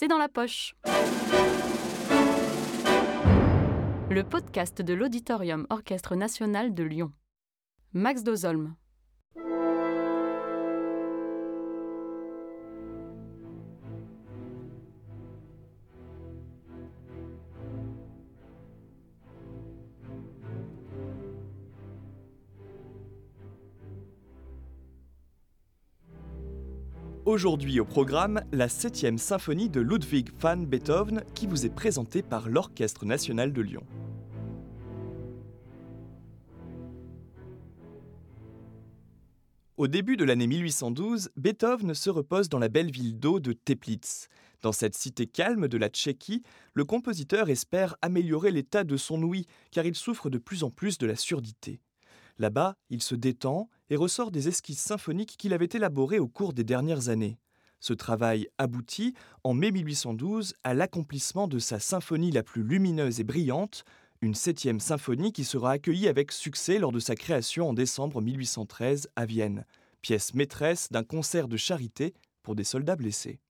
c'est dans la poche. Le podcast de l'Auditorium Orchestre National de Lyon. Max Dozolm. Aujourd'hui au programme, la 7e symphonie de Ludwig van Beethoven qui vous est présentée par l'Orchestre national de Lyon. Au début de l'année 1812, Beethoven se repose dans la belle ville d'eau de Teplitz. Dans cette cité calme de la Tchéquie, le compositeur espère améliorer l'état de son ouïe car il souffre de plus en plus de la surdité. Là-bas, il se détend et ressort des esquisses symphoniques qu'il avait élaborées au cours des dernières années. Ce travail aboutit, en mai 1812, à l'accomplissement de sa symphonie la plus lumineuse et brillante, une septième symphonie qui sera accueillie avec succès lors de sa création en décembre 1813 à Vienne, pièce maîtresse d'un concert de charité pour des soldats blessés.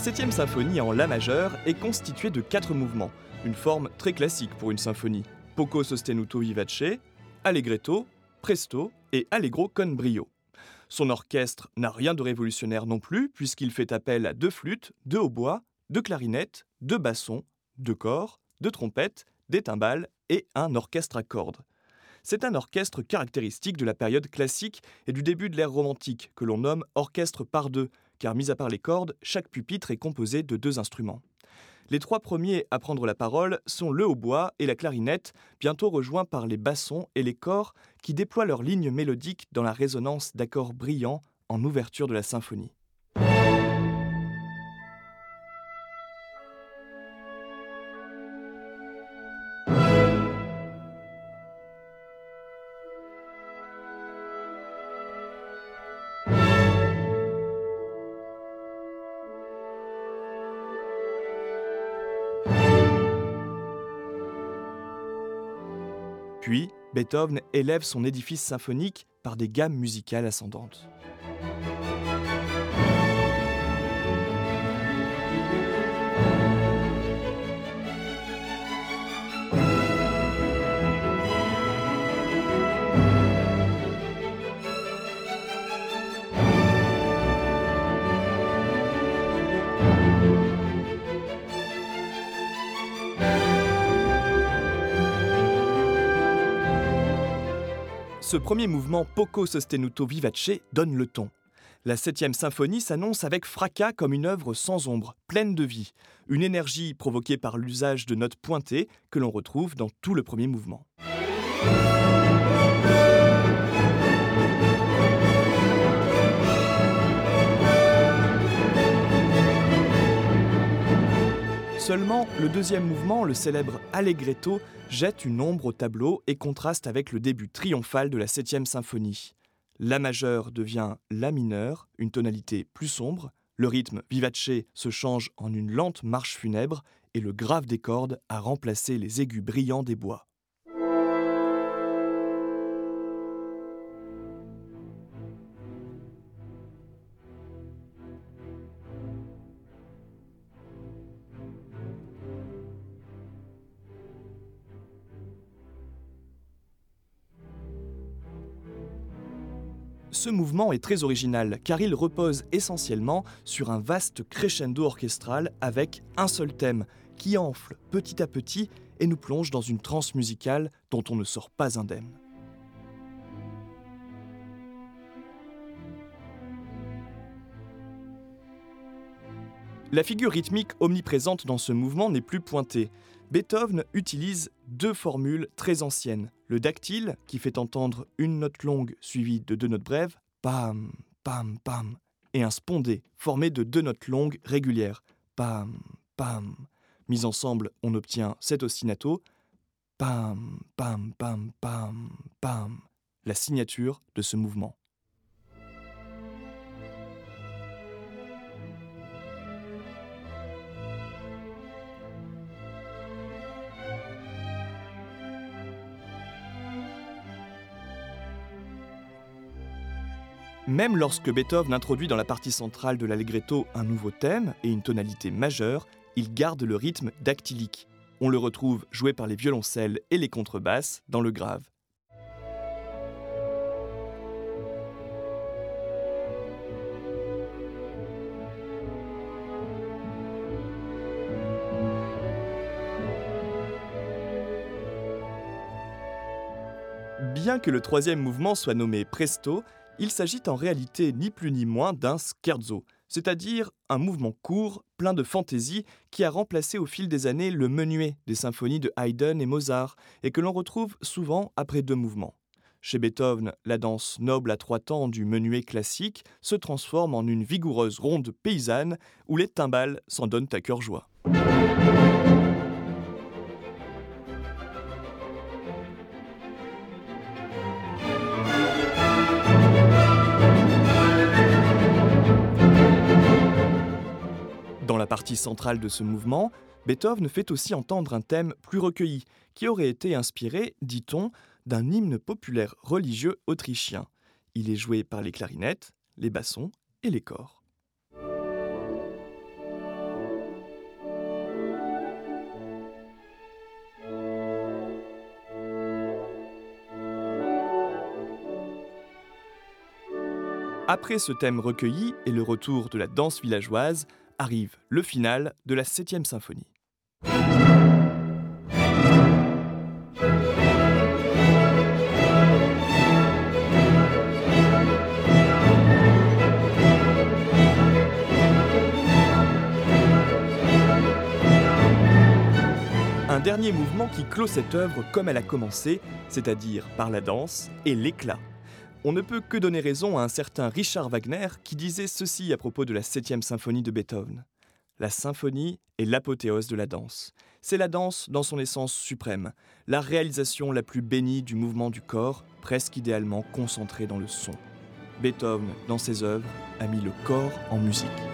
Septième symphonie en La majeur est constituée de quatre mouvements, une forme très classique pour une symphonie. Poco sostenuto vivace, allegretto, presto et allegro con brio. Son orchestre n'a rien de révolutionnaire non plus, puisqu'il fait appel à deux flûtes, deux hautbois, deux clarinettes, deux bassons, deux corps, deux trompettes, des timbales et un orchestre à cordes. C'est un orchestre caractéristique de la période classique et du début de l'ère romantique, que l'on nomme orchestre par deux, car mis à part les cordes, chaque pupitre est composé de deux instruments. Les trois premiers à prendre la parole sont le hautbois et la clarinette, bientôt rejoints par les bassons et les corps qui déploient leurs lignes mélodiques dans la résonance d'accords brillants en ouverture de la symphonie. Puis, Beethoven élève son édifice symphonique par des gammes musicales ascendantes. Ce premier mouvement Poco sostenuto vivace donne le ton. La septième symphonie s'annonce avec fracas comme une œuvre sans ombre, pleine de vie, une énergie provoquée par l'usage de notes pointées que l'on retrouve dans tout le premier mouvement. Seulement, le deuxième mouvement, le célèbre Allegretto, jette une ombre au tableau et contraste avec le début triomphal de la septième symphonie. La majeure devient La mineure, une tonalité plus sombre, le rythme vivace se change en une lente marche funèbre et le grave des cordes a remplacé les aigus brillants des bois. Ce mouvement est très original car il repose essentiellement sur un vaste crescendo orchestral avec un seul thème qui enfle petit à petit et nous plonge dans une transe musicale dont on ne sort pas indemne. La figure rythmique omniprésente dans ce mouvement n'est plus pointée. Beethoven utilise deux formules très anciennes. Le dactyle, qui fait entendre une note longue suivie de deux notes brèves, pam, pam, pam, et un spondé formé de deux notes longues régulières, pam, pam. Mis ensemble, on obtient cet ostinato, pam, pam, pam, pam, pam, la signature de ce mouvement. Même lorsque Beethoven introduit dans la partie centrale de l'allegretto un nouveau thème et une tonalité majeure, il garde le rythme dactylique. On le retrouve joué par les violoncelles et les contrebasses dans le grave. Bien que le troisième mouvement soit nommé Presto, il s'agit en réalité ni plus ni moins d'un scherzo, c'est-à-dire un mouvement court, plein de fantaisie, qui a remplacé au fil des années le menuet des symphonies de Haydn et Mozart, et que l'on retrouve souvent après deux mouvements. Chez Beethoven, la danse noble à trois temps du menuet classique se transforme en une vigoureuse ronde paysanne où les timbales s'en donnent à cœur joie. Partie centrale de ce mouvement, Beethoven fait aussi entendre un thème plus recueilli, qui aurait été inspiré, dit-on, d'un hymne populaire religieux autrichien. Il est joué par les clarinettes, les bassons et les corps. Après ce thème recueilli et le retour de la danse villageoise, arrive le final de la 7e symphonie. Un dernier mouvement qui clôt cette œuvre comme elle a commencé, c'est-à-dire par la danse et l'éclat. On ne peut que donner raison à un certain Richard Wagner qui disait ceci à propos de la 7e symphonie de Beethoven. La symphonie est l'apothéose de la danse. C'est la danse dans son essence suprême, la réalisation la plus bénie du mouvement du corps, presque idéalement concentré dans le son. Beethoven, dans ses œuvres, a mis le corps en musique.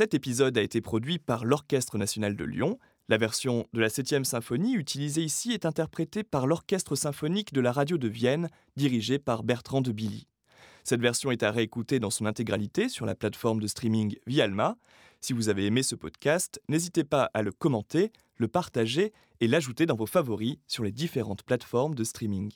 Cet épisode a été produit par l'Orchestre national de Lyon. La version de la 7e symphonie utilisée ici est interprétée par l'Orchestre symphonique de la radio de Vienne, dirigé par Bertrand de Billy. Cette version est à réécouter dans son intégralité sur la plateforme de streaming Vialma. Si vous avez aimé ce podcast, n'hésitez pas à le commenter, le partager et l'ajouter dans vos favoris sur les différentes plateformes de streaming.